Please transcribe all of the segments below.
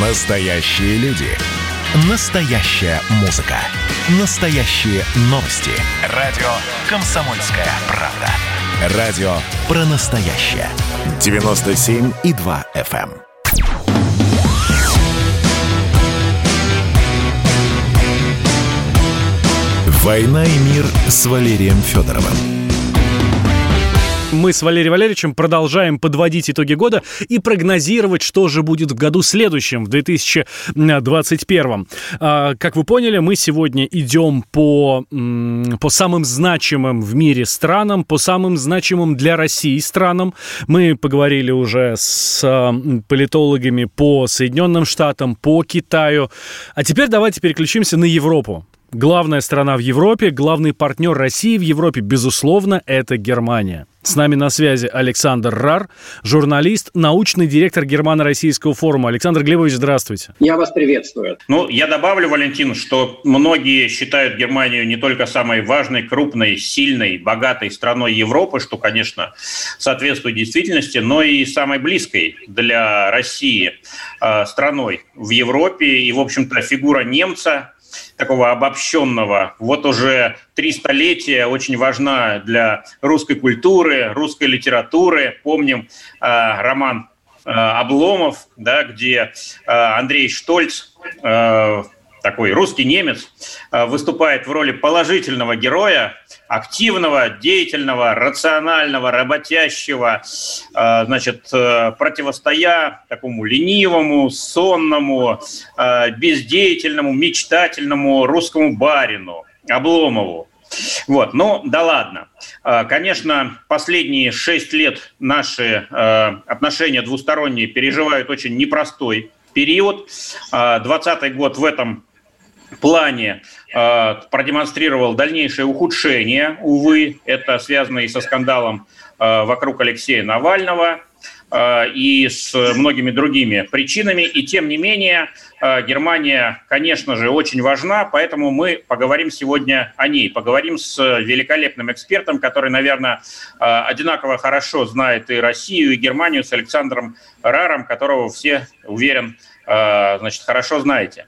Настоящие люди. Настоящая музыка. Настоящие новости. Радио «Комсомольская правда». Радио про настоящее. 97,2 FM. эм. «Война и мир» с Валерием Федоровым. Мы с Валерием Валерьевичем продолжаем подводить итоги года и прогнозировать, что же будет в году следующем, в 2021. А, как вы поняли, мы сегодня идем по, по самым значимым в мире странам, по самым значимым для России странам. Мы поговорили уже с политологами по Соединенным Штатам, по Китаю. А теперь давайте переключимся на Европу. Главная страна в Европе, главный партнер России в Европе, безусловно, это Германия. С нами на связи Александр Рар, журналист, научный директор Германо-Российского форума. Александр Глебович, здравствуйте. Я вас приветствую. Ну, я добавлю, Валентин, что многие считают Германию не только самой важной, крупной, сильной, богатой страной Европы, что, конечно, соответствует действительности, но и самой близкой для России э, страной в Европе. И, в общем-то, фигура немца такого обобщенного. Вот уже три столетия очень важна для русской культуры, русской литературы. Помним э, роман э, Обломов, да, где э, Андрей Штольц э, такой русский немец, э, выступает в роли положительного героя, активного, деятельного, рационального, работящего, э, значит, э, противостоя такому ленивому, сонному, бездеятельному, мечтательному русскому барину Обломову. Вот, ну да ладно. Конечно, последние шесть лет наши отношения двусторонние переживают очень непростой период. 20 год в этом плане э, продемонстрировал дальнейшее ухудшение, увы, это связано и со скандалом э, вокруг Алексея Навального, э, и с многими другими причинами. И тем не менее, э, Германия, конечно же, очень важна, поэтому мы поговорим сегодня о ней. Поговорим с великолепным экспертом, который, наверное, э, одинаково хорошо знает и Россию, и Германию, с Александром Раром, которого все, уверен, значит, хорошо знаете.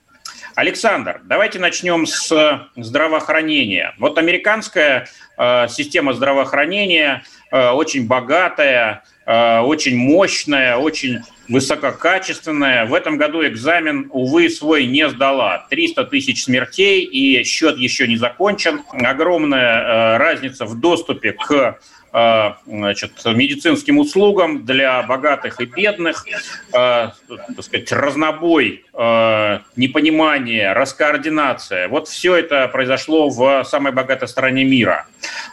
Александр, давайте начнем с здравоохранения. Вот американская э, система здравоохранения э, очень богатая, э, очень мощная, очень высококачественная. В этом году экзамен, увы, свой не сдала. 300 тысяч смертей, и счет еще не закончен. Огромная э, разница в доступе к Э, значит, медицинским услугам для богатых и бедных, э, так сказать, разнобой, э, непонимание, раскоординация. Вот все это произошло в самой богатой стране мира.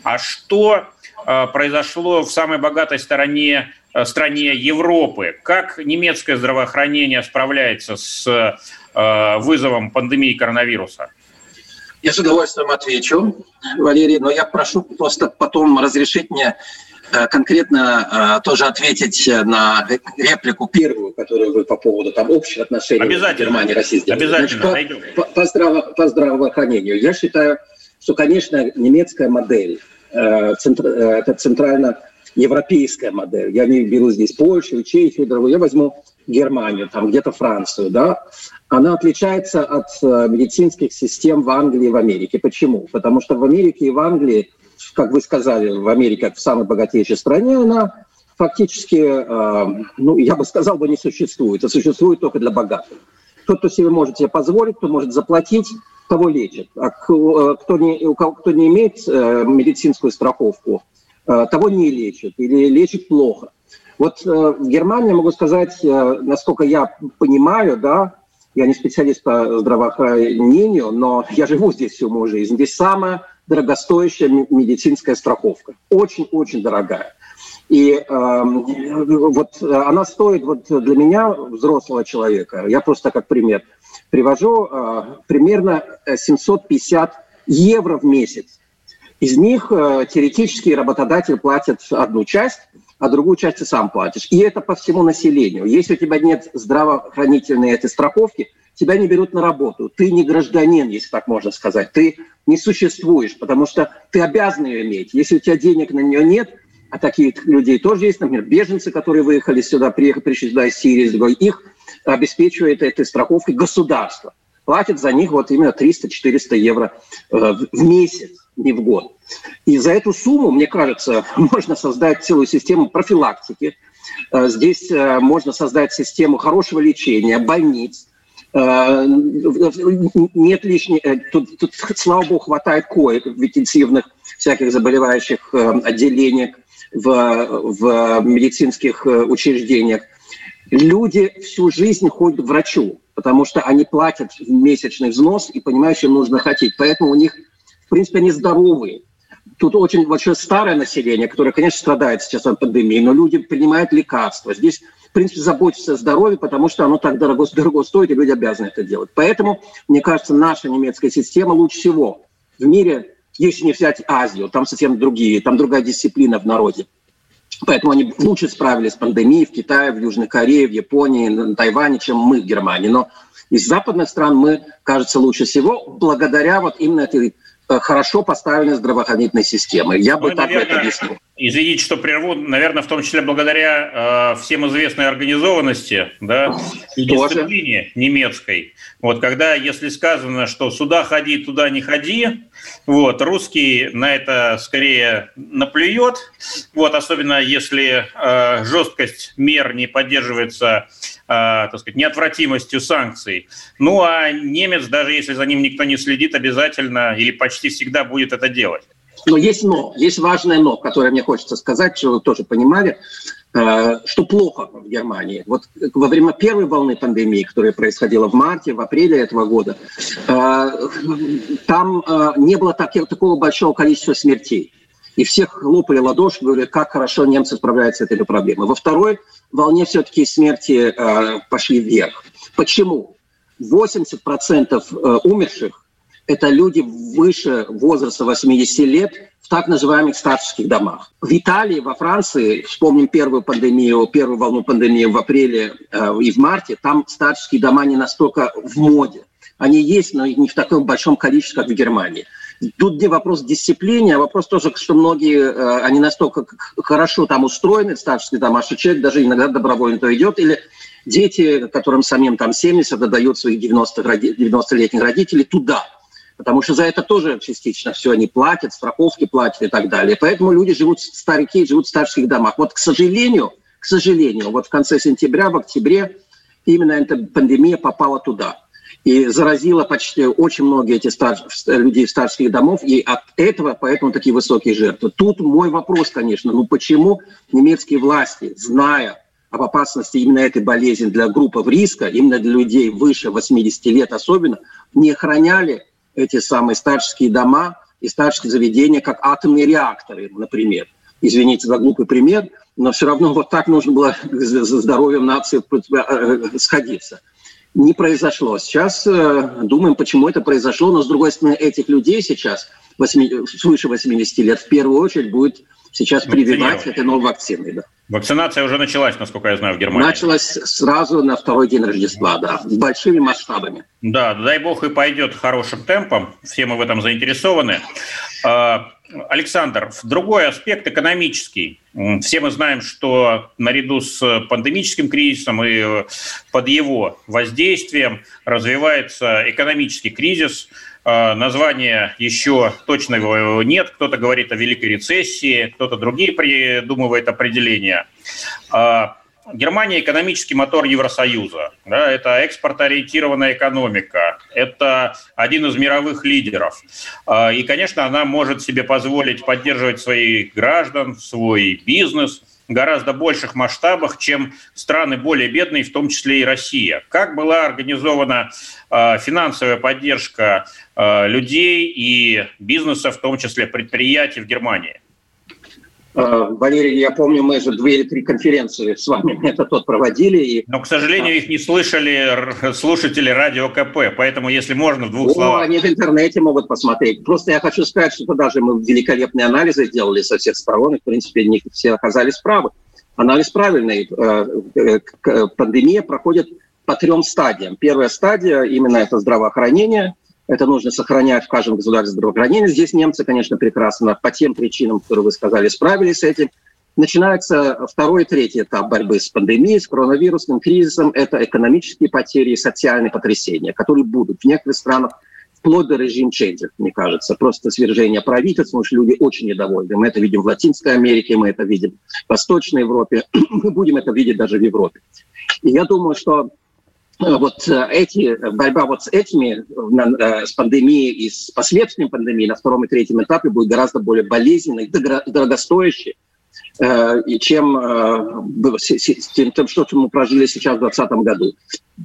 А что произошло в самой богатой стороне, стране Европы? Как немецкое здравоохранение справляется с вызовом пандемии коронавируса? Я с удовольствием отвечу, Валерий, но я прошу просто потом разрешить мне э, конкретно э, тоже ответить на реплику первую, которую вы по поводу там общих отношений Германии и России сделали. Обязательно. Значит, по, по, здраво, по здравоохранению. Я считаю, что, конечно, немецкая модель, э, центр, это центрально европейская модель. Я не беру здесь Польшу, Чехию, другую. Я возьму Германию, там где-то Францию, да, она отличается от э, медицинских систем в Англии и в Америке. Почему? Потому что в Америке и в Англии, как вы сказали, в Америке, как в самой богатейшей стране, она фактически, э, ну, я бы сказал, бы не существует, а существует только для богатых. Тот, кто себе может себе позволить, кто может заплатить, того лечит. А э, кто не, у кого, кто не имеет медицинскую страховку, того не лечит или лечит плохо. Вот в Германии, могу сказать, насколько я понимаю, да, я не специалист по здравоохранению, но я живу здесь всю мою жизнь. Здесь самая дорогостоящая медицинская страховка. Очень-очень дорогая. И э, вот она стоит вот для меня, взрослого человека, я просто как пример привожу, э, примерно 750 евро в месяц. Из них э, теоретически работодатель платит одну часть, а другую часть ты сам платишь. И это по всему населению. Если у тебя нет здравоохранительной этой страховки, тебя не берут на работу. Ты не гражданин, если так можно сказать. Ты не существуешь, потому что ты обязан ее иметь. Если у тебя денег на нее нет, а таких людей тоже есть, например, беженцы, которые выехали сюда, приехали, пришли сюда из Сирии, другой, их обеспечивает этой страховкой государство. Платит за них вот именно 300-400 евро в месяц, не в год. И за эту сумму, мне кажется, можно создать целую систему профилактики. Здесь можно создать систему хорошего лечения, больниц, Э, нет лишних, э, тут, тут, слава богу, хватает коек в интенсивных всяких заболевающих э, отделениях в, в медицинских учреждениях. Люди всю жизнь ходят к врачу, потому что они платят месячный взнос и понимают, им нужно хотеть. Поэтому у них, в принципе, они здоровые. Тут очень большое старое население, которое, конечно, страдает сейчас от пандемии, но люди принимают лекарства. Здесь в принципе, заботиться о здоровье, потому что оно так дорого, дорого стоит, и люди обязаны это делать. Поэтому, мне кажется, наша немецкая система лучше всего в мире, если не взять Азию, там совсем другие, там другая дисциплина в народе. Поэтому они лучше справились с пандемией в Китае, в Южной Корее, в Японии, на Тайване, чем мы в Германии. Но из западных стран мы, кажется, лучше всего благодаря вот именно этой хорошо поставленной здравоохранительной системы. Я бы ну, так наверное, это объяснил. Извините, что прерву, наверное, в том числе благодаря э, всем известной организованности да, и дисциплине немецкой. Вот когда, если сказано, что сюда ходи, туда не ходи, вот, русский на это скорее наплюет, вот, особенно если э, жесткость мер не поддерживается а, так сказать, неотвратимостью санкций. Ну а немец, даже если за ним никто не следит, обязательно или почти всегда будет это делать. Но есть но, есть важное но, которое мне хочется сказать, чтобы вы тоже понимали, э, что плохо в Германии. Вот во время первой волны пандемии, которая происходила в марте, в апреле этого года, э, там э, не было такого большого количества смертей и всех хлопали ладоши, говорили, как хорошо немцы справляются с этой проблемой. Во второй волне все-таки смерти пошли вверх. Почему? 80% э, умерших – это люди выше возраста 80 лет в так называемых старческих домах. В Италии, во Франции, вспомним первую пандемию, первую волну пандемии в апреле э, и в марте, там старческие дома не настолько в моде. Они есть, но не в таком большом количестве, как в Германии. Тут не вопрос дисциплины, а вопрос тоже, что многие, э, они настолько хорошо там устроены, старший там, что человек даже иногда добровольно то идет, или дети, которым самим там 70, отдают своих 90-летних родителей туда. Потому что за это тоже частично все они платят, страховки платят и так далее. Поэтому люди живут, старики живут в старших домах. Вот, к сожалению, к сожалению, вот в конце сентября, в октябре именно эта пандемия попала туда и заразила почти очень многие эти старш... людей в старших домов, и от этого поэтому такие высокие жертвы. Тут мой вопрос, конечно, ну почему немецкие власти, зная об опасности именно этой болезни для группы риска, именно для людей выше 80 лет особенно, не охраняли эти самые старческие дома и старческие заведения, как атомные реакторы, например. Извините за глупый пример, но все равно вот так нужно было за здоровьем нации э, сходиться не произошло. Сейчас э, думаем, почему это произошло, но, с другой стороны, этих людей сейчас, 8, свыше 80 лет, в первую очередь будет сейчас прививать этой новой вакциной. Да. Вакцинация уже началась, насколько я знаю, в Германии. Началась сразу на второй день Рождества, да, с большими масштабами. Да, дай бог и пойдет хорошим темпом, все мы в этом заинтересованы. А, Александр, другой аспект экономический. Все мы знаем, что наряду с пандемическим кризисом и под его воздействием развивается экономический кризис. А, названия еще точного нет. Кто-то говорит о великой рецессии, кто-то другие придумывает определения. Германия – экономический мотор Евросоюза. Да, это экспортоориентированная экономика. Это один из мировых лидеров. А, и, конечно, она может себе позволить поддерживать своих граждан, свой бизнес гораздо больших масштабах, чем страны более бедные, в том числе и Россия. Как была организована а, финансовая поддержка а, людей и бизнеса, в том числе предприятий в Германии? Э, Валерий, я помню, мы же две или три конференции с вами это тот проводили. И... Но, к сожалению, их не слышали слушатели радио КП, поэтому, если можно, в двух О, словах. Они в интернете могут посмотреть. Просто я хочу сказать, что даже мы великолепные анализы сделали со всех сторон, и, в принципе, не все оказались правы. Анализ правильный. Э, э, пандемия проходит по трем стадиям. Первая стадия именно это здравоохранение – это нужно сохранять в каждом государстве здравоохранения. Здесь немцы, конечно, прекрасно по тем причинам, которые вы сказали, справились с этим. Начинается второй и третий этап борьбы с пандемией, с коронавирусным кризисом. Это экономические потери и социальные потрясения, которые будут в некоторых странах вплоть до режим чейнджер, мне кажется. Просто свержение правительства, потому что люди очень недовольны. Мы это видим в Латинской Америке, мы это видим в Восточной Европе, мы будем это видеть даже в Европе. И я думаю, что вот э, эти, борьба вот с этими, э, с пандемией и с последствиями пандемии на втором и третьем этапе будет гораздо более болезненной, дорогостоящей, чем тем, что мы прожили сейчас в 2020 году.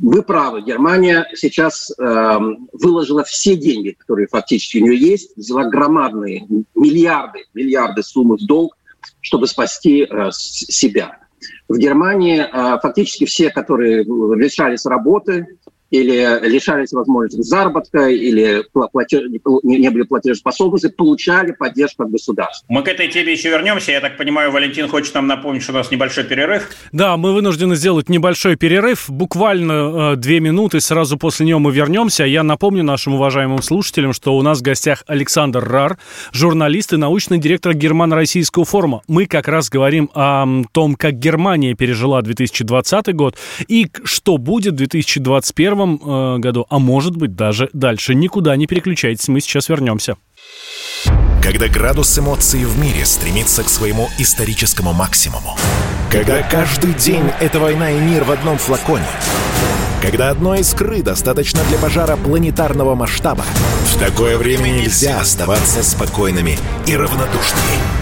Вы правы, Германия сейчас э, выложила все деньги, которые фактически у нее есть, взяла громадные миллиарды, миллиарды суммы в долг, чтобы спасти э, себя. В Германии э, фактически все, которые лишались работы, или лишались возможности заработка, или платеж, не были платежеспособности, получали поддержку от государства. Мы к этой теме еще вернемся. Я так понимаю, Валентин хочет нам напомнить, что у нас небольшой перерыв. Да, мы вынуждены сделать небольшой перерыв, буквально э, две минуты, сразу после него мы вернемся. Я напомню нашим уважаемым слушателям, что у нас в гостях Александр Рар, журналист и научный директор Германо-Российского форума. Мы как раз говорим о том, как Германия пережила 2020 год и что будет в 2021 2021 э, году, а может быть даже дальше. Никуда не переключайтесь, мы сейчас вернемся. Когда градус эмоций в мире стремится к своему историческому максимуму. Когда каждый день — это война и мир в одном флаконе. Когда одной искры достаточно для пожара планетарного масштаба. В такое время нельзя оставаться спокойными и равнодушными.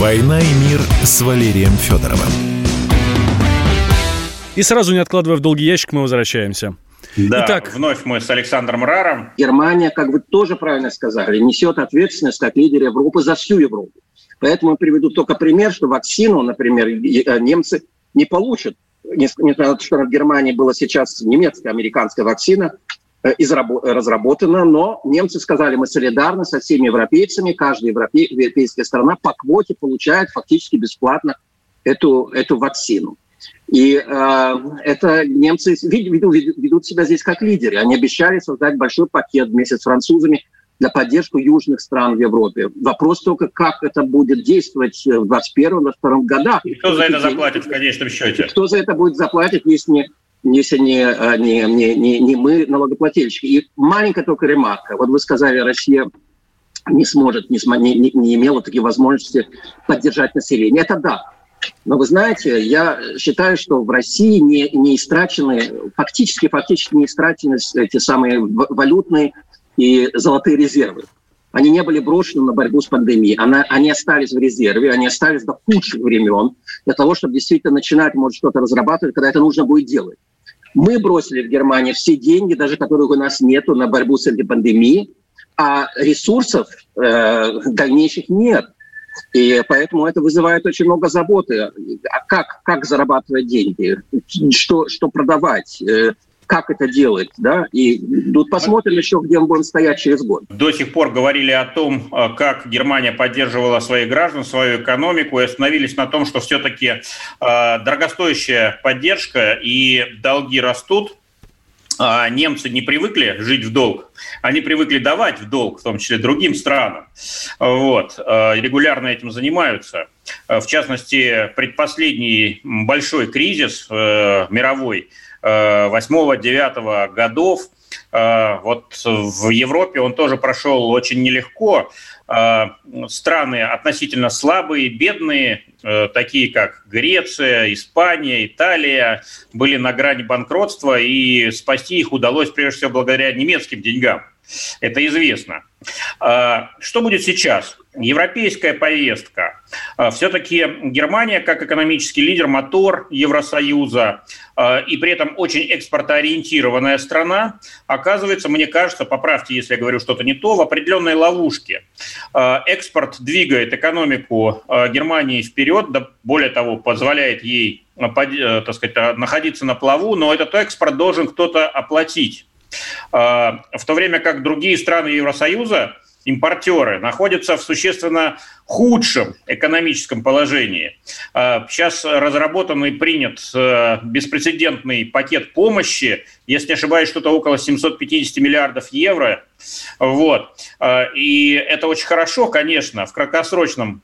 «Война и мир» с Валерием Федоровым. И сразу, не откладывая в долгий ящик, мы возвращаемся. Да, Итак, вновь мы с Александром Раром. Германия, как вы тоже правильно сказали, несет ответственность как лидер Европы за всю Европу. Поэтому я приведу только пример, что вакцину, например, э, немцы не получат. Несмотря на то, что в Германии была сейчас немецкая, американская вакцина, разработана, но немцы сказали, мы солидарны со всеми европейцами, каждая европейская страна по квоте получает фактически бесплатно эту, эту вакцину. И э, это немцы ведут, ведут себя здесь как лидеры. Они обещали создать большой пакет вместе с французами для поддержки южных стран в Европе. Вопрос только, как это будет действовать в 2021-2022 годах. И кто за это заплатит в конечном счете? Кто за это будет заплатить, если не если не, а, не, не, не, не мы, налогоплательщики. И маленькая только ремарка. Вот вы сказали, Россия не сможет, не, не, не имела такие возможности поддержать население. Это да. Но вы знаете, я считаю, что в России не, не истрачены, фактически, фактически не истрачены эти самые валютные и золотые резервы. Они не были брошены на борьбу с пандемией. Она, они остались в резерве, они остались до худших времен для того, чтобы действительно начинать, может, что-то разрабатывать, когда это нужно будет делать. Мы бросили в Германии все деньги, даже которых у нас нету, на борьбу с этой пандемией, а ресурсов э, дальнейших нет. И поэтому это вызывает очень много заботы. А как, как зарабатывать деньги? Что, что продавать? Э, как это делать, да, и тут посмотрим еще, где мы будем стоять через год. До сих пор говорили о том, э, как Германия поддерживала своих граждан, свою экономику, и остановились на том, что все-таки э, дорогостоящая поддержка и долги растут, а немцы не привыкли жить в долг, они привыкли давать в долг, в том числе другим странам. Вот. Э, регулярно этим занимаются. В частности, предпоследний большой кризис мировой – 8-9 годов. Э, вот в Европе он тоже прошел очень нелегко. Э, страны относительно слабые, бедные, э, такие как Греция, Испания, Италия, были на грани банкротства, и спасти их удалось прежде всего благодаря немецким деньгам. Это известно. Что будет сейчас? Европейская повестка Все-таки Германия, как экономический лидер, мотор Евросоюза и при этом очень экспортоориентированная страна, оказывается, мне кажется, поправьте, если я говорю что-то не то, в определенной ловушке. Экспорт двигает экономику Германии вперед, да более того, позволяет ей так сказать, находиться на плаву, но этот экспорт должен кто-то оплатить. В то время как другие страны Евросоюза импортеры находятся в существенно худшем экономическом положении. А, сейчас разработан и принят э, беспрецедентный пакет помощи, если не ошибаюсь, что-то около 750 миллиардов евро. Вот. А, и это очень хорошо, конечно, в краткосрочном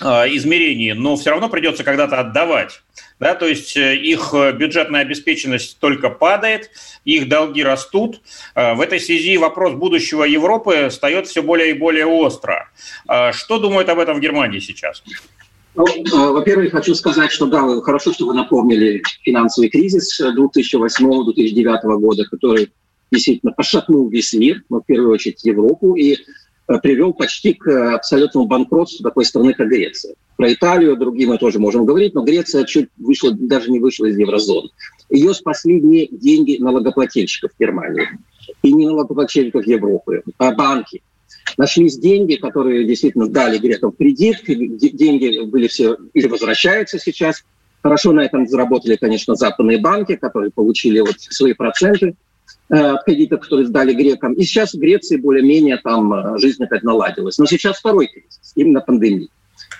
измерении, но все равно придется когда-то отдавать. Да, то есть э, их э, бюджетная обеспеченность только падает, их долги растут. А, в этой связи вопрос будущего Европы встает все более и более остро. А, что думают об этом в Германии сейчас? Ну, во-первых, хочу сказать, что да, хорошо, что вы напомнили финансовый кризис 2008-2009 года, который действительно пошатнул весь мир, но в первую очередь Европу. И Э, привел почти к э, абсолютному банкротству такой страны, как Греция. Про Италию, другие мы тоже можем говорить, но Греция чуть вышла, даже не вышла из еврозоны. Ее спасли не деньги налогоплательщиков Германии и не налогоплательщиков Европы, а банки. Нашлись деньги, которые действительно дали грекам кредит, деньги были все или возвращаются сейчас. Хорошо на этом заработали, конечно, западные банки, которые получили вот свои проценты – Э, кредитов, которые сдали грекам. И сейчас в Греции более-менее там э, жизнь опять наладилась. Но сейчас второй кризис, именно пандемия,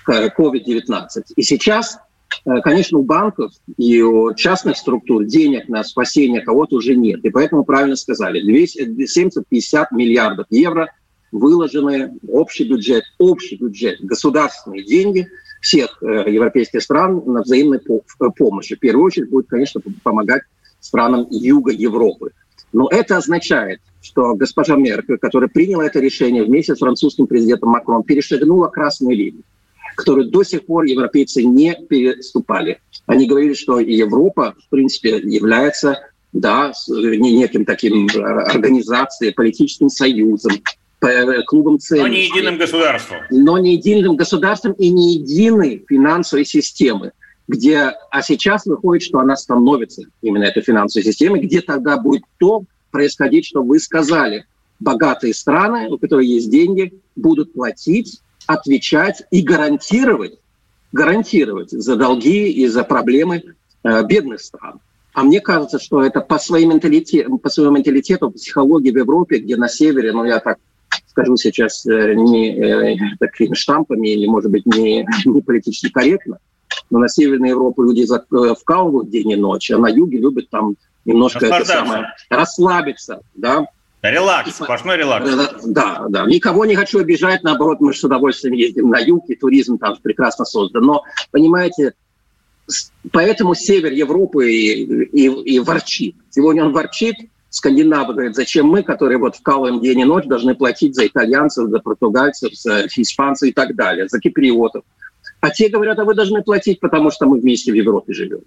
COVID-19. И сейчас, э, конечно, у банков и у частных структур денег на спасение кого-то уже нет. И поэтому правильно сказали, 750 миллиардов евро выложены общий бюджет, общий бюджет, государственные деньги всех европейских стран на взаимной помощи. В первую очередь будет, конечно, помогать странам Юга Европы. Но это означает, что госпожа Меркель, которая приняла это решение вместе с французским президентом Макроном, перешагнула красную линию, которую до сих пор европейцы не переступали. Они говорили, что Европа, в принципе, является да, неким таким организацией, политическим союзом, клубом ценностей. Но не единым государством. Но не единым государством и не единой финансовой системы где, а сейчас выходит, что она становится именно этой финансовой системой, где тогда будет то происходить, что вы сказали. Богатые страны, у которых есть деньги, будут платить, отвечать и гарантировать, гарантировать за долги и за проблемы э, бедных стран. А мне кажется, что это по, своей менталитету, по своему менталитету, психологии в Европе, где на севере, ну я так скажу сейчас э, не э, такими штампами или, может быть, не, не политически корректно, но на Северной Европе люди э, вкалывают день и ночь, а на юге любят там немножко это самое, расслабиться, да. Релакс, сплошной релакс. Э, да, да. Никого не хочу обижать, наоборот, мы с удовольствием ездим на юг, и туризм там прекрасно создан. Но, понимаете, поэтому север Европы и, и, и ворчит. Сегодня он ворчит, скандинавы говорят, зачем мы, которые вот вкалываем день и ночь, должны платить за итальянцев, за португальцев, за испанцев и так далее, за киприотов. А те говорят, а вы должны платить, потому что мы вместе в Европе живем.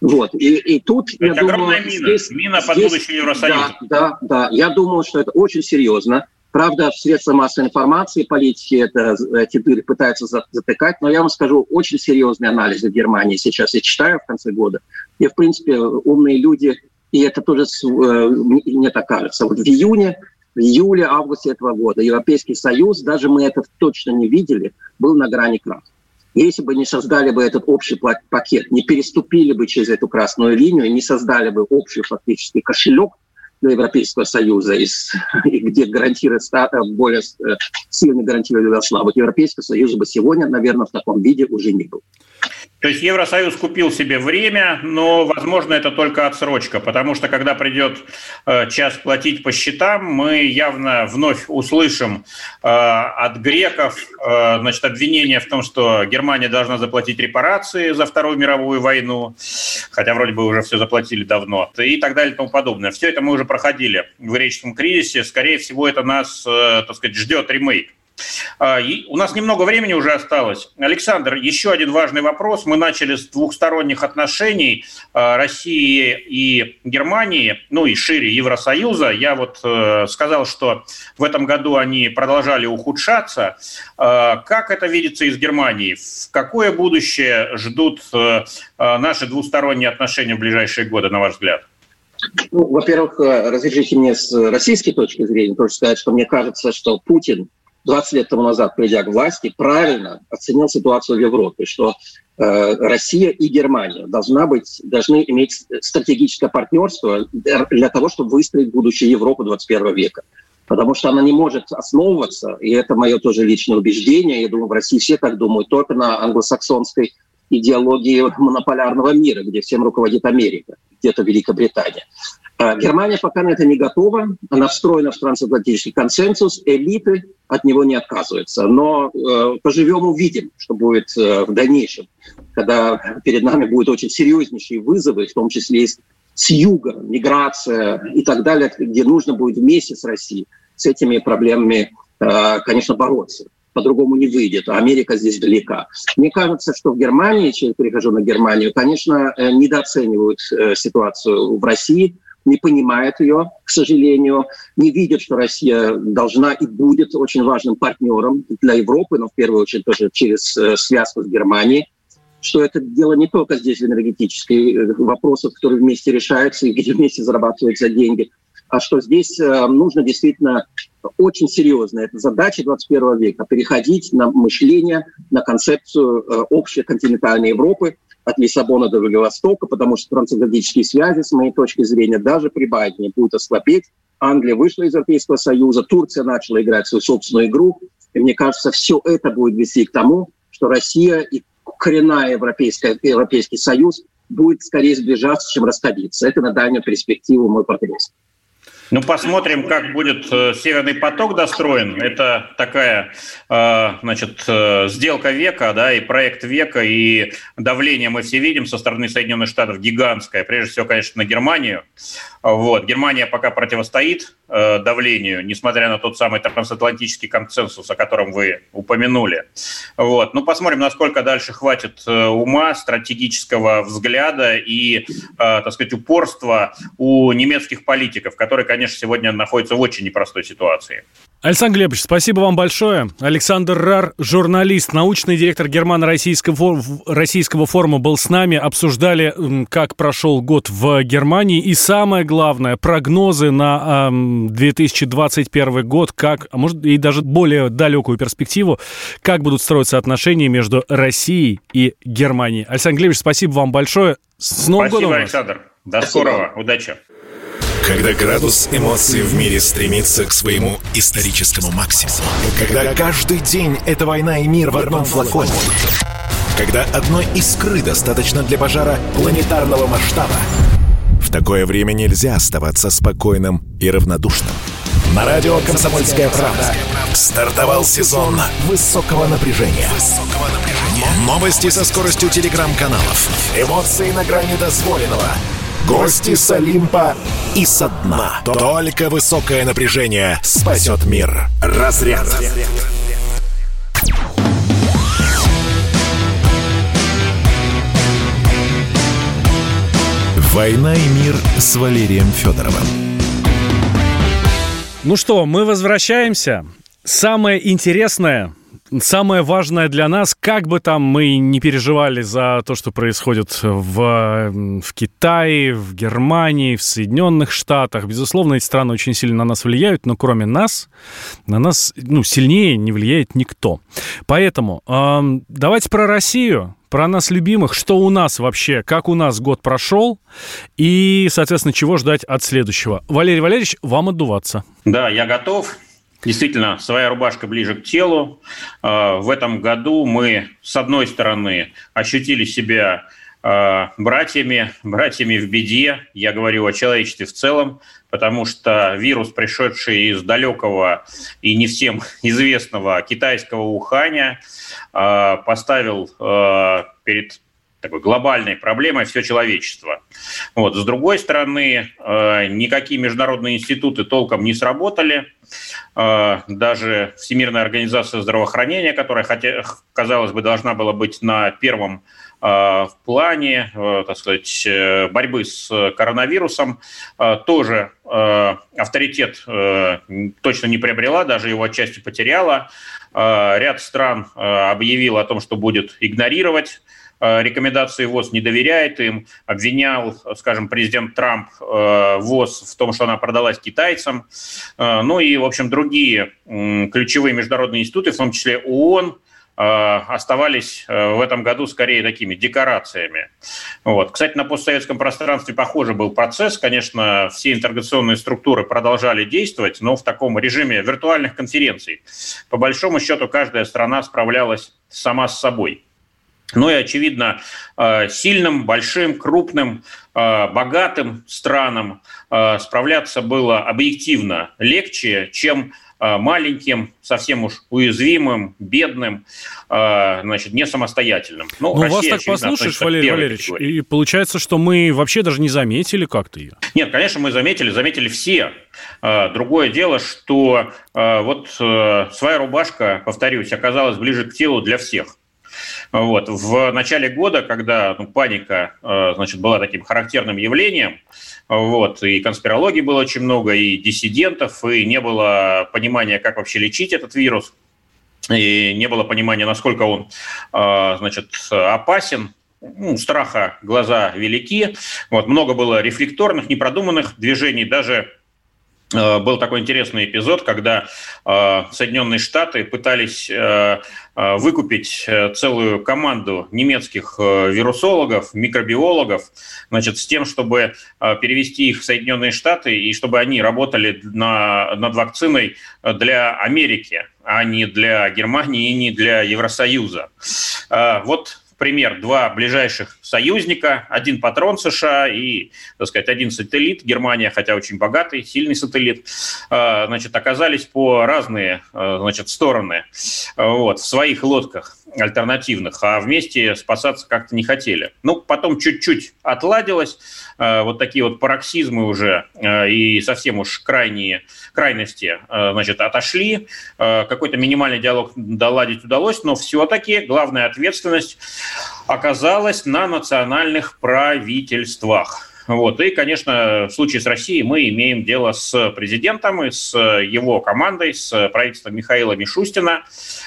Вот. И, и тут, это я думаю, мина. Здесь, мина под здесь, будущее Евросоюза. Да, да, да. Я думаю, что это очень серьезно. Правда, в средствах массовой информации, политики это эти дыры пытаются затыкать, но я вам скажу, очень серьезные анализы в Германии сейчас я читаю в конце года. И, в принципе, умные люди, и это тоже э, мне так кажется. Вот в июне в июле-августе этого года Европейский Союз, даже мы это точно не видели, был на грани краха. Если бы не создали бы этот общий пакет, не переступили бы через эту красную линию, не создали бы общий фактически кошелек для Европейского Союза, где гарантирует более э, сильно гарантирует для слабых, Европейского Союза бы сегодня, наверное, в таком виде уже не был. То есть Евросоюз купил себе время, но, возможно, это только отсрочка, потому что когда придет э, час платить по счетам, мы явно вновь услышим э, от греков э, значит, обвинение в том, что Германия должна заплатить репарации за Вторую мировую войну, хотя вроде бы уже все заплатили давно, и так далее и тому подобное. Все это мы уже проходили в греческом кризисе. Скорее всего, это нас, так сказать, ждет ремейк у нас немного времени уже осталось. Александр, еще один важный вопрос. Мы начали с двухсторонних отношений а, России и Германии, ну и шире Евросоюза. Я вот э, сказал, что в этом году они продолжали ухудшаться. А, как это видится из Германии? В какое будущее ждут э, наши двусторонние отношения в ближайшие годы, на ваш взгляд? Ну, во-первых, э, разрешите мне с российской точки зрения тоже сказать, что мне кажется, что Путин 20 лет тому назад, придя к власти, правильно оценил ситуацию в Европе, что э, Россия и Германия должна быть, должны иметь стратегическое партнерство для того, чтобы выстроить будущее Европы 21 века. Потому что она не может основываться, и это мое тоже личное убеждение, я думаю, в России все так думают, только на англосаксонской идеологии монополярного мира, где всем руководит Америка, где-то Великобритания. А Германия пока на это не готова, она встроена в трансатлантический консенсус, элиты от него не отказываются. Но э, поживем, увидим, что будет э, в дальнейшем, когда перед нами будут очень серьезнейшие вызовы, в том числе и с юга, миграция и так далее, где нужно будет вместе с Россией с этими проблемами, э, конечно, бороться по-другому не выйдет, а Америка здесь далека. Мне кажется, что в Германии, я перехожу на Германию, конечно, э, недооценивают э, ситуацию в России, не понимают ее, к сожалению, не видят, что Россия должна и будет очень важным партнером для Европы, но в первую очередь тоже через э, связку с Германией что это дело не только здесь энергетические вопросов, которые вместе решаются и где вместе зарабатываются деньги, а что здесь нужно действительно очень серьезная. Это задача 21 века – переходить на мышление, на концепцию э, общей континентальной Европы от Лиссабона до Владивостока, потому что трансатлантические связи, с моей точки зрения, даже при Байдене будут ослабеть. Англия вышла из Европейского Союза, Турция начала играть свою собственную игру. И мне кажется, все это будет вести к тому, что Россия и коренная Европейская, Европейский Союз будет скорее сближаться, чем расходиться. Это на дальнюю перспективу мой прогноз. Ну, посмотрим, как будет э, Северный поток достроен. Это такая, э, значит, э, сделка века, да, и проект века, и давление мы все видим со стороны Соединенных Штатов гигантское. Прежде всего, конечно, на Германию. Вот. Германия пока противостоит давлению, несмотря на тот самый трансатлантический консенсус, о котором вы упомянули. Вот. Ну, посмотрим, насколько дальше хватит ума, стратегического взгляда и, так сказать, упорства у немецких политиков, которые, конечно, сегодня находится в очень непростой ситуации. Александр Глебович, спасибо вам большое. Александр Рар, журналист, научный директор Германо-Российского российского форума был с нами. Обсуждали, как прошел год в Германии. И самое главное, прогнозы на э, 2021 год, как, а может, и даже более далекую перспективу, как будут строиться отношения между Россией и Германией. Александр Глебович, спасибо вам большое. С Новым спасибо, годом! Александр. До спасибо. скорого. Удачи. Когда градус эмоций в мире стремится к своему историческому максимуму. Когда каждый день это война и мир в одном флаконе. Когда одной искры достаточно для пожара планетарного масштаба. В такое время нельзя оставаться спокойным и равнодушным. На радио «Комсомольская правда» стартовал сезон высокого напряжения. Новости со скоростью телеграм-каналов. Эмоции на грани дозволенного – Гости с Олимпа и со дна. Только высокое напряжение спасет мир. Разряд. «Война и мир» с Валерием Федоровым. Ну что, мы возвращаемся. Самое интересное самое важное для нас, как бы там мы не переживали за то, что происходит в, в Китае, в Германии, в Соединенных Штатах, безусловно, эти страны очень сильно на нас влияют, но кроме нас, на нас ну, сильнее не влияет никто. Поэтому э, давайте про Россию про нас любимых, что у нас вообще, как у нас год прошел и, соответственно, чего ждать от следующего. Валерий Валерьевич, вам отдуваться. Да, я готов. Действительно, своя рубашка ближе к телу. А, в этом году мы, с одной стороны, ощутили себя а, братьями, братьями в беде. Я говорю о человечестве в целом, потому что вирус, пришедший из далекого и не всем известного китайского Уханя, а, поставил перед такой глобальной проблемой все человечество. Вот. С другой стороны, э, никакие международные институты толком не сработали. Э, даже Всемирная организация здравоохранения, которая, хотя, казалось бы, должна была быть на первом э, в плане, так сказать, борьбы с коронавирусом, тоже авторитет точно не приобрела, даже его отчасти потеряла. Ряд стран объявил о том, что будет игнорировать Э, рекомендации ВОЗ не доверяет им, обвинял, скажем, президент Трамп э, ВОЗ в том, что она продалась китайцам. Э, ну и, в общем, другие ключевые международные институты, в том числе ООН, оставались в этом году скорее такими декорациями. Вот. Кстати, на постсоветском пространстве похоже был процесс. Конечно, все интеграционные структуры продолжали действовать, но в таком режиме виртуальных конференций. По большому счету, каждая страна справлялась сама с собой. Ну и, очевидно, э, сильным, большим, крупным, э, богатым странам э, справляться было объективно легче, чем маленьким, совсем уж уязвимым, бедным, значит, не самостоятельным. Ну, ну вас так послушаешь, Валерий Валерьевич, и получается, что мы вообще даже не заметили как-то ее. Нет, конечно, мы заметили, заметили все. Другое дело, что вот своя рубашка, повторюсь, оказалась ближе к телу для всех – вот. В начале года, когда ну, паника э, значит, была таким характерным явлением, вот, и конспирологии было очень много, и диссидентов, и не было понимания, как вообще лечить этот вирус, и не было понимания, насколько он э, значит, опасен, ну, страха глаза велики. Вот, много было рефлекторных, непродуманных движений, даже был такой интересный эпизод, когда э, Соединенные Штаты пытались э, выкупить целую команду немецких вирусологов, микробиологов, значит, с тем, чтобы перевести их в Соединенные Штаты и чтобы они работали на, над вакциной для Америки, а не для Германии и не для Евросоюза. Вот пример, два ближайших союзника, один патрон США и, так сказать, один сателлит, Германия, хотя очень богатый, сильный сателлит, а, значит, оказались по разные, а, значит, стороны вот, в своих лодках альтернативных, а вместе спасаться как-то не хотели. Ну, потом чуть-чуть отладилось, а, вот такие вот пароксизмы уже и совсем уж крайние крайности, значит, отошли, какой-то минимальный диалог доладить удалось, но все-таки главная ответственность оказалась на национальных правительствах. Вот. И, конечно, в случае с Россией мы имеем дело с президентом и с его командой, с правительством Михаила Мишустина.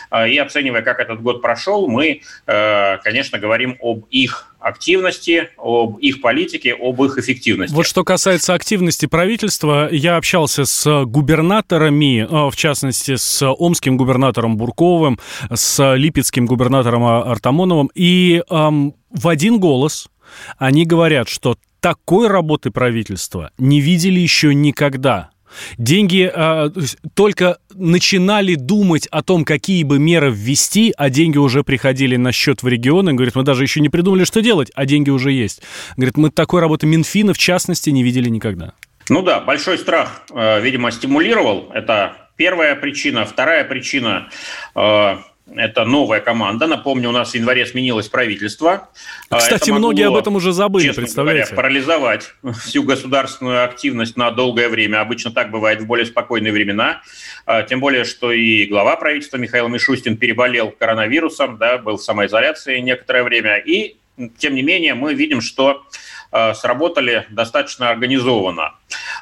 А, и оценивая, как этот год прошел, мы, э, конечно, говорим об их активности, об их политике, об их эффективности. Вот что касается активности правительства, я общался с губернаторами, э, в частности, с омским губернатором Бурковым, с липецким губернатором Артамоновым, и эм, в один голос они говорят, что такой работы правительства не видели еще никогда. Деньги э, только начинали думать о том, какие бы меры ввести, а деньги уже приходили на счет в регионы. Говорит, мы даже еще не придумали, что делать, а деньги уже есть. Говорит, мы такой работы Минфина, в частности, не видели никогда. Ну да, большой страх, э, видимо, стимулировал. Это первая причина. Вторая причина э, это новая команда. Напомню, у нас в январе сменилось правительство. А, Кстати, многие об этом уже забыли, представляете? Говоря, парализовать всю государственную активность на долгое время. Обычно так бывает в более спокойные времена. А, тем более, что и глава правительства Михаил Мишустин переболел коронавирусом, да, был в самоизоляции некоторое время. И, тем не менее, мы видим, что сработали достаточно организованно.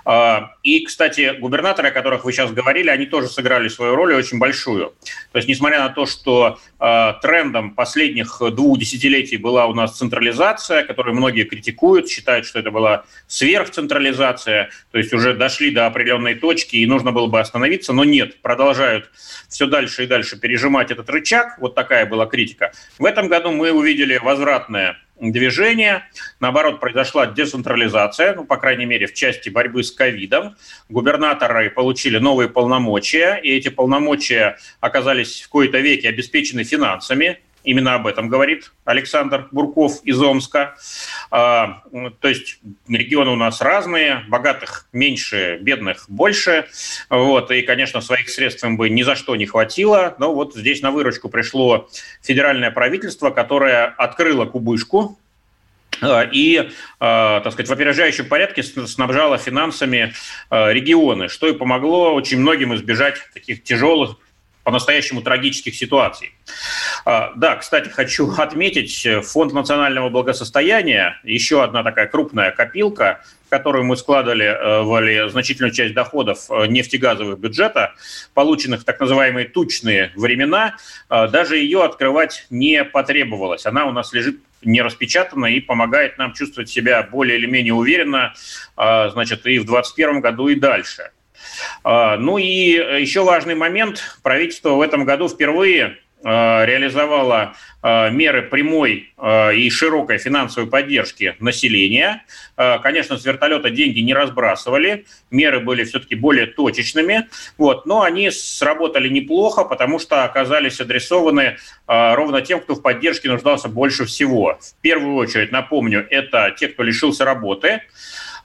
А, и, кстати, губернаторы, о которых вы сейчас говорили, они тоже сыграли свою роль, очень большую. То есть, несмотря на то, что а, трендом последних двух десятилетий была у нас централизация, которую многие критикуют, считают, что это была сверхцентрализация, то есть уже дошли до определенной точки и нужно было бы остановиться, но нет, продолжают все дальше и дальше пережимать этот рычаг, вот такая была критика. В этом году мы увидели возвратное движение. Наоборот, произошла децентрализация, ну, по крайней мере, в части борьбы с ковидом. Губернаторы получили новые полномочия, и эти полномочия оказались в кои-то веке обеспечены финансами. Именно об этом говорит Александр Бурков из Омска. А, то есть регионы у нас разные, богатых меньше, бедных больше. Вот, и, конечно, своих средств им бы ни за что не хватило. Но вот здесь на выручку пришло федеральное правительство, которое открыло кубышку и, так сказать, в опережающем порядке снабжала финансами регионы, что и помогло очень многим избежать таких тяжелых по-настоящему трагических ситуаций. А, да, кстати, хочу отметить, э, Фонд национального благосостояния, еще одна такая крупная копилка, в которую мы складывали значительную часть доходов э, нефтегазовых бюджета, полученных в так называемые тучные времена, даже ее открывать не потребовалось. Она у нас лежит не распечатана и помогает нам чувствовать себя более или менее уверенно, значит, и в 2021 году, и дальше. А, ну и еще важный момент. Правительство в этом году впервые а, реализовала а, меры прямой и широкой финансовой поддержки населения. Конечно, с вертолета деньги не разбрасывали, меры были все-таки более точечными, вот, но они сработали неплохо, потому что оказались адресованы ровно тем, кто в поддержке нуждался больше всего. В первую очередь, напомню, это те, кто лишился работы.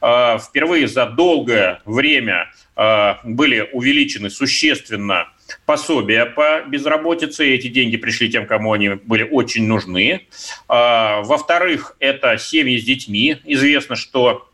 Впервые за долгое время Э, были увеличены существенно пособия по безработице, и эти деньги пришли тем, кому они были очень нужны. Э, во-вторых, это семьи с детьми. Известно, что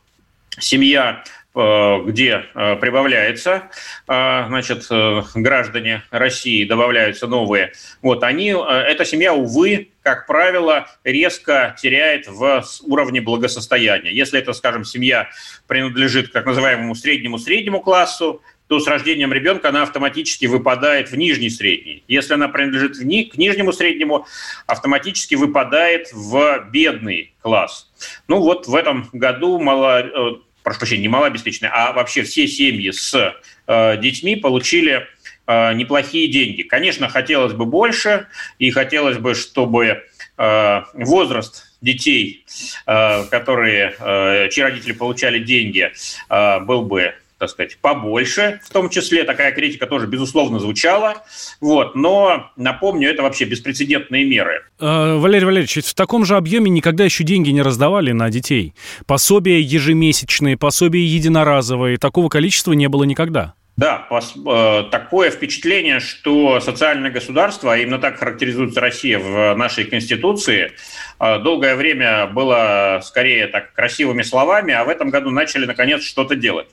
семья Э, где э, прибавляется, э, значит, граждане России, добавляются новые, вот они, эта семья, увы, как правило, резко теряет в уровне благосостояния. Если это, скажем, семья принадлежит к так называемому среднему-среднему классу, то с рождением ребенка она автоматически выпадает в нижний средний. Если она принадлежит ни, к нижнему среднему, автоматически выпадает в бедный класс. Ну вот в этом году мало, прошу прощения, не малообеспеченные, а вообще все семьи с э, детьми получили э, неплохие деньги. Конечно, хотелось бы больше, и хотелось бы, чтобы э, возраст детей, э, которые, э, чьи родители получали деньги, э, был бы так сказать, побольше, в том числе такая критика тоже, безусловно, звучала, вот, но, напомню, это вообще беспрецедентные меры. Э, Валерий Валерьевич, в таком же объеме никогда еще деньги не раздавали на детей. Пособия ежемесячные, пособия единоразовые, такого количества не было никогда. Да, э, такое впечатление, что социальное государство, а именно так характеризуется Россия в нашей Конституции, э, долгое время было скорее так красивыми словами, а в этом году начали наконец что-то делать.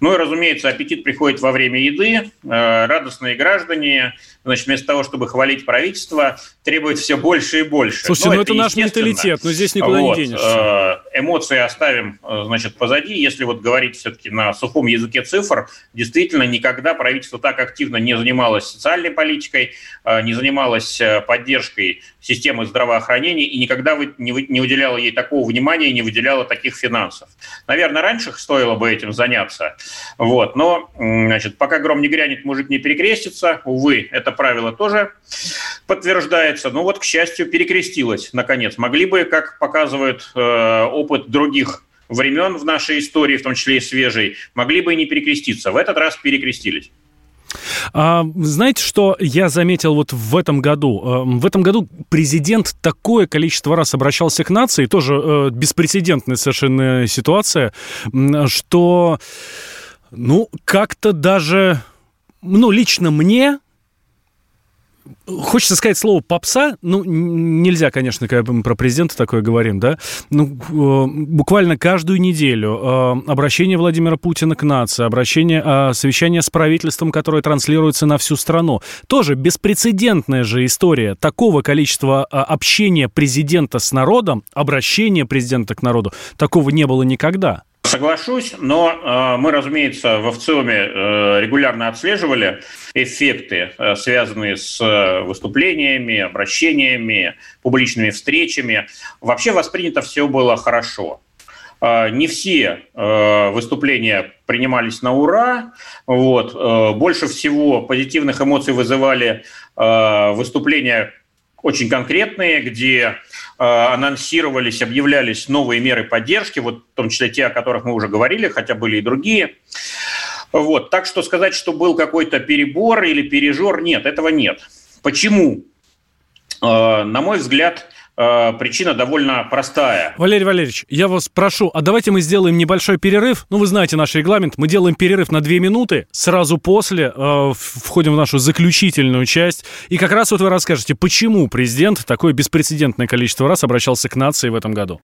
Ну и, разумеется, аппетит приходит во время еды. Э, радостные граждане, значит, вместо того, чтобы хвалить правительство, требуют все больше и больше. Слушайте, ну, ну это, это наш менталитет, но здесь никуда вот. не денешься. Эмоции оставим, значит, позади. Если вот говорить все-таки на сухом языке цифр, действительно никогда правительство так активно не занималось социальной политикой, э, не занималось э, поддержкой системы здравоохранения и никогда не уделяло ей такого внимания и не выделяло таких финансов. Наверное, раньше стоило бы этим заняться, вот, но значит, пока гром не грянет, мужик не перекрестится. Увы, это правило тоже подтверждается. Но вот, к счастью, перекрестилось, наконец. Могли бы, как показывает э, опыт других времен в нашей истории, в том числе и свежей, могли бы и не перекреститься. В этот раз перекрестились. А, знаете, что я заметил вот в этом году? А, в этом году президент такое количество раз обращался к нации, тоже э, беспрецедентная совершенно ситуация, что, ну, как-то даже, ну, лично мне Хочется сказать слово попса, ну, нельзя, конечно, когда мы про президента такое говорим, да, ну, э, буквально каждую неделю э, обращение Владимира Путина к нации, обращение, э, совещание с правительством, которое транслируется на всю страну. Тоже беспрецедентная же история такого количества общения президента с народом, обращения президента к народу, такого не было никогда. Соглашусь, но э, мы, разумеется, в ВЦИОМе э, регулярно отслеживали эффекты, э, связанные с выступлениями, обращениями, публичными встречами. Вообще воспринято все было хорошо. Не все выступления принимались на ура. Вот. Больше всего позитивных эмоций вызывали выступления очень конкретные, где анонсировались, объявлялись новые меры поддержки, вот в том числе те, о которых мы уже говорили, хотя были и другие. Вот, так что сказать, что был какой-то перебор или пережор, нет, этого нет. Почему? Э, на мой взгляд, Э, причина довольно простая. Валерий Валерьевич, я вас прошу, а давайте мы сделаем небольшой перерыв. Ну, вы знаете наш регламент. Мы делаем перерыв на две минуты. Сразу после э, входим в нашу заключительную часть. И как раз вот вы расскажете, почему президент такое беспрецедентное количество раз обращался к нации в этом году.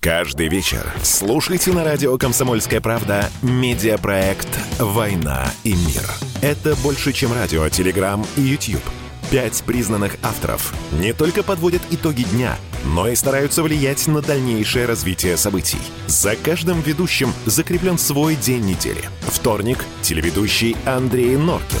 Каждый вечер слушайте на радио «Комсомольская правда» медиапроект «Война и мир». Это больше, чем радио, телеграм и YouTube. Пять признанных авторов не только подводят итоги дня, но и стараются влиять на дальнейшее развитие событий. За каждым ведущим закреплен свой день недели. Вторник – телеведущий Андрей Норкин.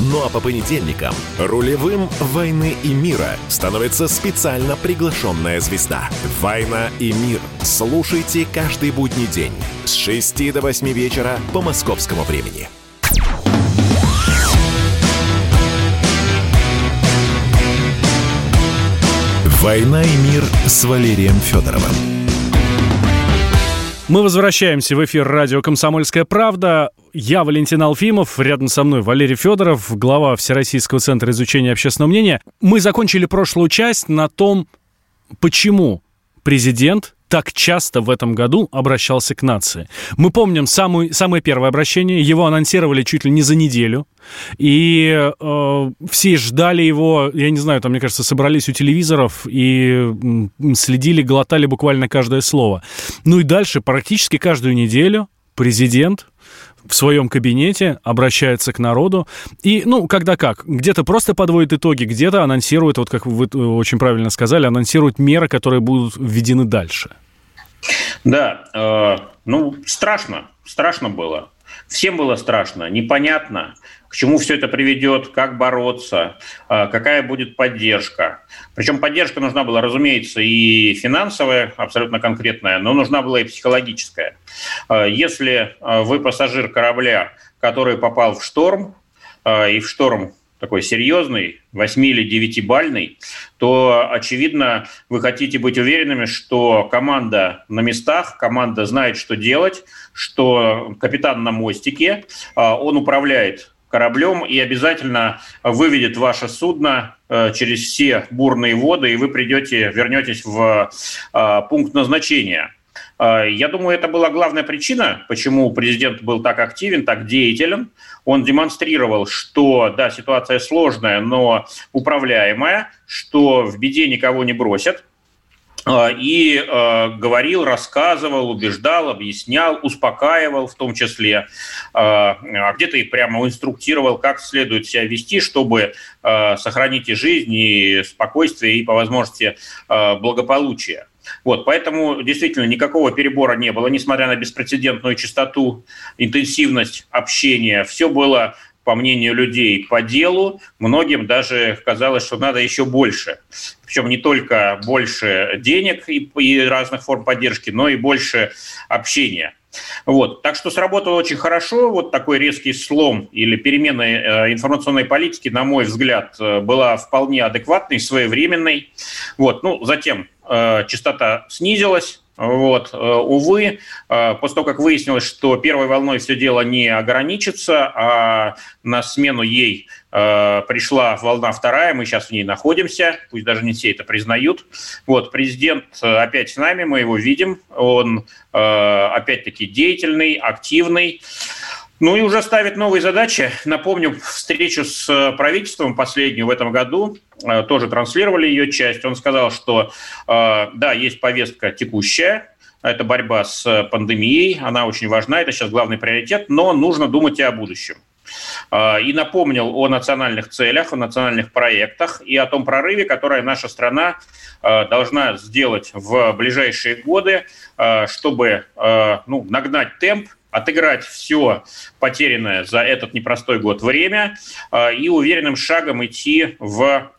Ну а по понедельникам рулевым «Войны и мира» становится специально приглашенная звезда. «Война и мир». Слушайте каждый будний день с 6 до 8 вечера по московскому времени. «Война и мир» с Валерием Федоровым. Мы возвращаемся в эфир радио «Комсомольская правда». Я Валентин Алфимов, рядом со мной Валерий Федоров, глава Всероссийского центра изучения общественного мнения. Мы закончили прошлую часть на том, почему президент так часто в этом году обращался к нации. Мы помним самую, самое первое обращение, его анонсировали чуть ли не за неделю, и э, все ждали его, я не знаю, там, мне кажется, собрались у телевизоров и следили, глотали буквально каждое слово. Ну и дальше практически каждую неделю президент в своем кабинете, обращается к народу. И, ну, когда как, где-то просто подводит итоги, где-то анонсирует, вот как вы очень правильно сказали, анонсирует меры, которые будут введены дальше. Да, э, ну, страшно, страшно было. Всем было страшно, непонятно, к чему все это приведет, как бороться, э, какая будет поддержка. Причем поддержка нужна была, разумеется, и финансовая, абсолютно конкретная, но нужна была и психологическая. Э, если э, вы пассажир корабля, который попал в шторм, и в шторм такой серьезный, 8 или 9 бальный, то, очевидно, вы хотите быть уверенными, что команда на местах, команда знает, что делать, что капитан на мостике, он управляет кораблем и обязательно выведет ваше судно э, через все бурные воды, и вы придете, вернетесь в э, пункт назначения. Э, я думаю, это была главная причина, почему президент был так активен, так деятелен. Он демонстрировал, что, да, ситуация сложная, но управляемая, что в беде никого не бросят, а, и э, говорил, рассказывал, убеждал, объяснял, успокаивал в том числе, э, а где-то и прямо инструктировал, как следует себя вести, чтобы э, сохранить и жизнь, и спокойствие, и по возможности э, благополучие. Вот, поэтому действительно никакого перебора не было, несмотря на беспрецедентную частоту, интенсивность общения. Все было по мнению людей, по делу. Многим даже казалось, что надо еще больше. Причем не только больше денег и, и разных форм поддержки, но и больше общения. Вот. Так что сработало очень хорошо. Вот такой резкий слом или перемена э, информационной политики, на мой взгляд, э, была вполне адекватной, своевременной. Вот. Ну, затем частота снизилась, вот. Э, увы, э, после того, как выяснилось, что первой волной все дело не ограничится, а на смену ей э, пришла волна вторая, мы сейчас в ней находимся, пусть даже не все это признают. Вот, президент опять с нами, мы его видим, он опять-таки деятельный, активный. Ну и уже ставит новые задачи. Напомню, встречу с э, правительством последнюю в этом году, э, тоже транслировали ее часть. Он сказал, что э, да, есть повестка текущая, это борьба с пандемией, она очень важна, это сейчас главный приоритет, но нужно думать и о будущем. И напомнил о национальных целях, о национальных проектах и о том прорыве, который наша страна должна сделать в ближайшие годы, чтобы ну, нагнать темп отыграть все потерянное за этот непростой год время э, и уверенным шагом идти в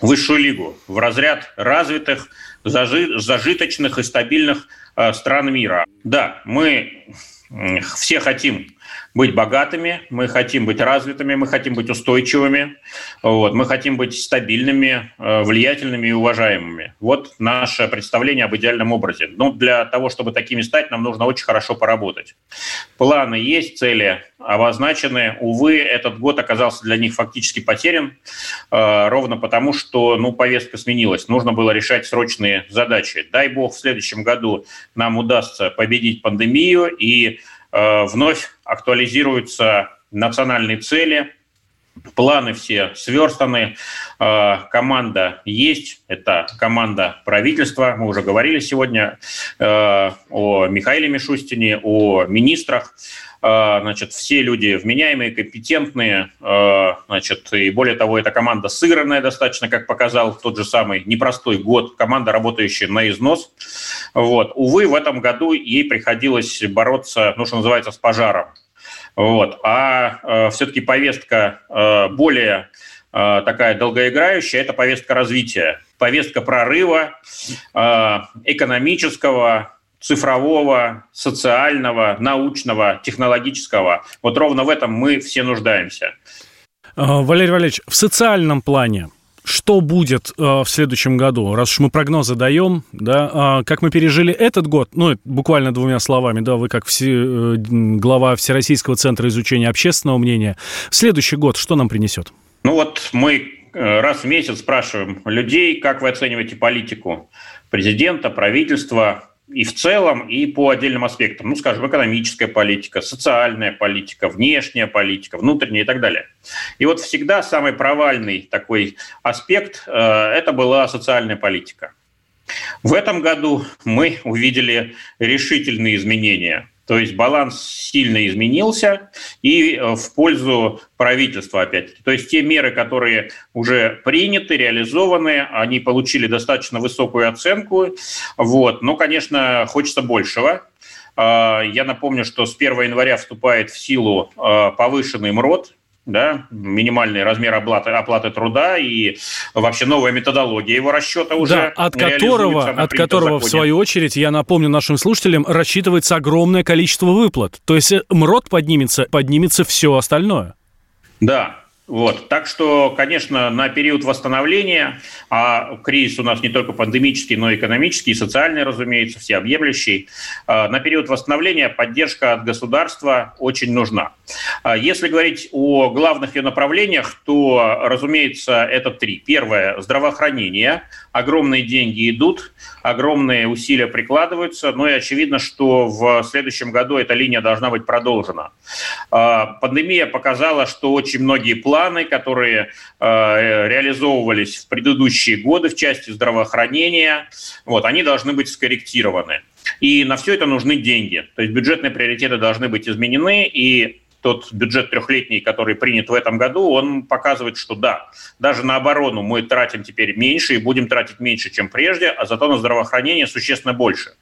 высшую лигу, в разряд развитых, зажиточных и стабильных стран мира. Да, мы все хотим быть богатыми, мы хотим быть развитыми, мы хотим быть устойчивыми, вот, мы хотим быть стабильными, э, влиятельными и уважаемыми. Вот наше представление об идеальном образе. Но ну, для того, чтобы такими стать, нам нужно очень хорошо поработать. Планы есть, цели обозначены. Увы, этот год оказался для них фактически потерян, э, ровно потому, что ну, повестка сменилась. Нужно было решать срочные задачи. Дай бог, в следующем году нам удастся победить пандемию и вновь актуализируются национальные цели, планы все сверстаны, э, команда есть, это команда правительства, мы уже говорили сегодня э, о Михаиле Мишустине, о министрах, значит, все люди вменяемые, компетентные, значит, и более того, эта команда сыгранная достаточно, как показал тот же самый непростой год, команда, работающая на износ. Вот. Увы, в этом году ей приходилось бороться, ну, что называется, с пожаром. Вот. А э, все-таки повестка э, более э, такая долгоиграющая, это повестка развития, повестка прорыва э, экономического, цифрового, социального, научного, технологического. Вот ровно в этом мы все нуждаемся. Э, Валерий Валерьевич, в социальном плане – что будет э, в следующем году, раз уж мы прогнозы даем, да, э, как мы пережили этот год, ну, буквально двумя словами, да, вы как все, э, глава Всероссийского центра изучения общественного мнения, следующий год что нам принесет? Ну вот мы раз в месяц спрашиваем людей, как вы оцениваете политику президента, правительства, и в целом, и по отдельным аспектам. Ну, скажем, экономическая политика, социальная политика, внешняя политика, внутренняя и так далее. И вот всегда самый провальный такой аспект э, – это была социальная политика. В этом году мы увидели решительные изменения – то есть баланс сильно изменился и э, в пользу правительства опять-таки. То есть те меры, которые уже приняты, реализованы, они получили достаточно высокую оценку. Вот. Но, конечно, хочется большего. А, я напомню, что с 1 января вступает в силу э, повышенный МРОД, да, минимальный размер оплаты, оплаты труда и вообще новая методология его расчета уже да, от которого, от которого в свою очередь, я напомню нашим слушателям, рассчитывается огромное количество выплат. То есть э, МРОД поднимется, поднимется все остальное. Да, вот. Так что, конечно, на период восстановления, а кризис у нас не только пандемический, но и экономический, и социальный, разумеется, всеобъемлющий, а, на период восстановления поддержка от государства очень нужна. А, если говорить о главных ее направлениях, то, разумеется, это три. Первое – здравоохранение. Огромные деньги идут, огромные усилия прикладываются, но и очевидно, что в следующем году эта линия должна быть продолжена. А, пандемия показала, что очень многие планы, которые э, реализовывались в предыдущие годы в части здравоохранения, вот, они должны быть скорректированы. И на все это нужны деньги. То есть бюджетные приоритеты должны быть изменены, и тот бюджет трехлетний, который принят в этом году, он показывает, что да, даже на оборону мы тратим теперь меньше и будем тратить меньше, чем прежде, а зато на здравоохранение существенно больше.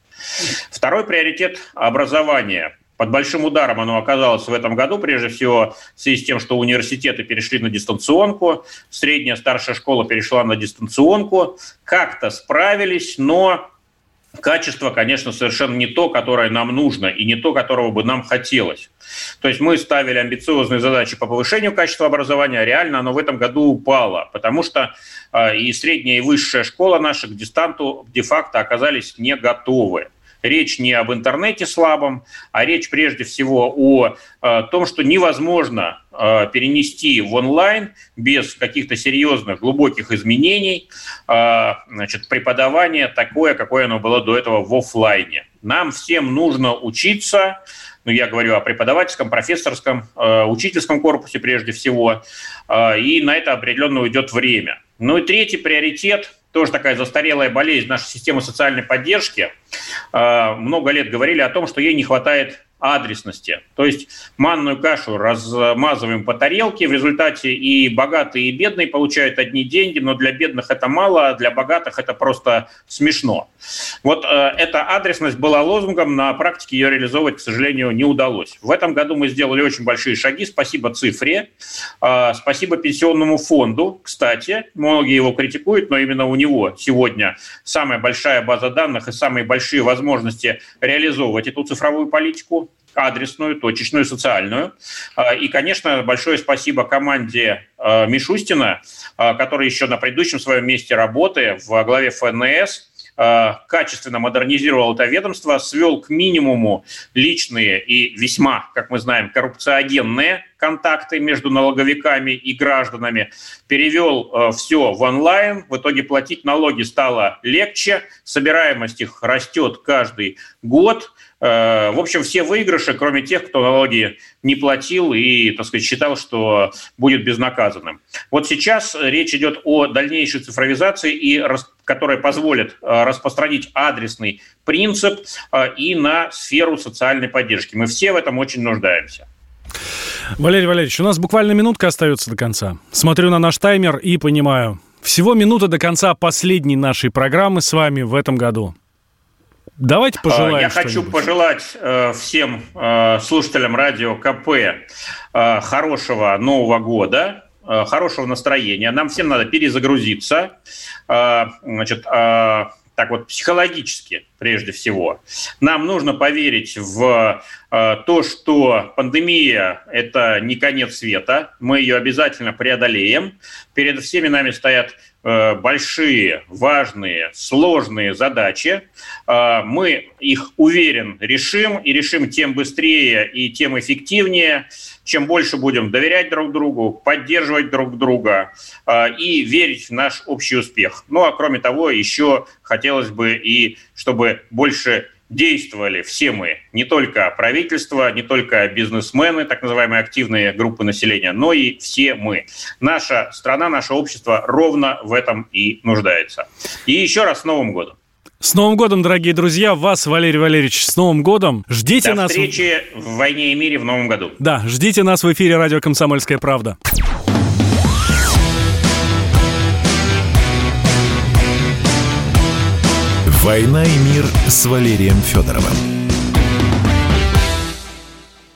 Второй приоритет – образование. Под большим ударом оно оказалось в этом году, прежде всего в связи с тем, что университеты перешли на дистанционку, средняя старшая школа перешла на дистанционку, как-то справились, но качество, конечно, совершенно не то, которое нам нужно, и не то, которого бы нам хотелось. То есть мы ставили амбициозные задачи по повышению качества образования, а реально оно в этом году упало, потому что э, и средняя, и высшая школа наша к дистанту де-факто оказались не готовы. Речь не об интернете слабом, а речь прежде всего о, о том, что невозможно перенести в онлайн без каких-то серьезных, глубоких изменений э, значит, преподавание такое, какое оно было до этого в офлайне. Нам всем нужно учиться, ну, я говорю о преподавательском, профессорском, э, учительском корпусе прежде всего, и на это определенно уйдет время. Ну и третий приоритет – тоже такая застарелая болезнь нашей системы социальной поддержки. Много лет говорили о том, что ей не хватает адресности. То есть манную кашу размазываем по тарелке, в результате и богатые, и бедные получают одни деньги, но для бедных это мало, а для богатых это просто смешно. Вот э, эта адресность была лозунгом, на практике ее реализовывать, к сожалению, не удалось. В этом году мы сделали очень большие шаги, спасибо цифре, э, спасибо пенсионному фонду, кстати, многие его критикуют, но именно у него сегодня самая большая база данных и самые большие возможности реализовывать эту цифровую политику адресную, точечную, социальную. А, и, конечно, большое спасибо команде а, Мишустина, а, который еще на предыдущем своем месте работы в главе ФНС качественно модернизировал это ведомство, свел к минимуму личные и весьма, как мы знаем, коррупциогенные контакты между налоговиками и гражданами, перевел все в онлайн, в итоге платить налоги стало легче, собираемость их растет каждый год. Э, в общем, все выигрыши, кроме тех, кто налоги не платил и, так сказать, считал, что будет безнаказанным. Вот сейчас речь идет о дальнейшей цифровизации, и, которая позволит э, распространить адресный принцип э, и на сферу социальной поддержки. Мы все в этом очень нуждаемся. Валерий Валерьевич, у нас буквально минутка остается до конца. Смотрю на наш таймер и понимаю, всего минута до конца последней нашей программы с вами в этом году. Давайте а, пожелаем. Я хочу пожелать э, всем э, слушателям радио КП э, хорошего Нового года, хорошего настроения. Нам всем надо перезагрузиться. Значит, так вот психологически прежде всего. Нам нужно поверить в то, что пандемия – это не конец света, мы ее обязательно преодолеем. Перед всеми нами стоят большие, важные, сложные задачи. Э, мы их, уверен, решим, и решим тем быстрее и тем эффективнее, чем больше будем доверять друг другу, поддерживать друг друга э, и верить в наш общий успех. Ну а кроме того, еще хотелось бы и чтобы больше действовали все мы, не только правительство, не только бизнесмены, так называемые активные группы населения, но и все мы. Наша страна, наше общество ровно в этом и нуждается. И еще раз с Новым годом! С Новым годом, дорогие друзья! Вас, Валерий Валерьевич, с Новым годом! Ждите До нас... До встречи в «Войне и мире» в Новом году. Да, ждите нас в эфире радио «Комсомольская правда». «Война и мир» с Валерием Федоровым.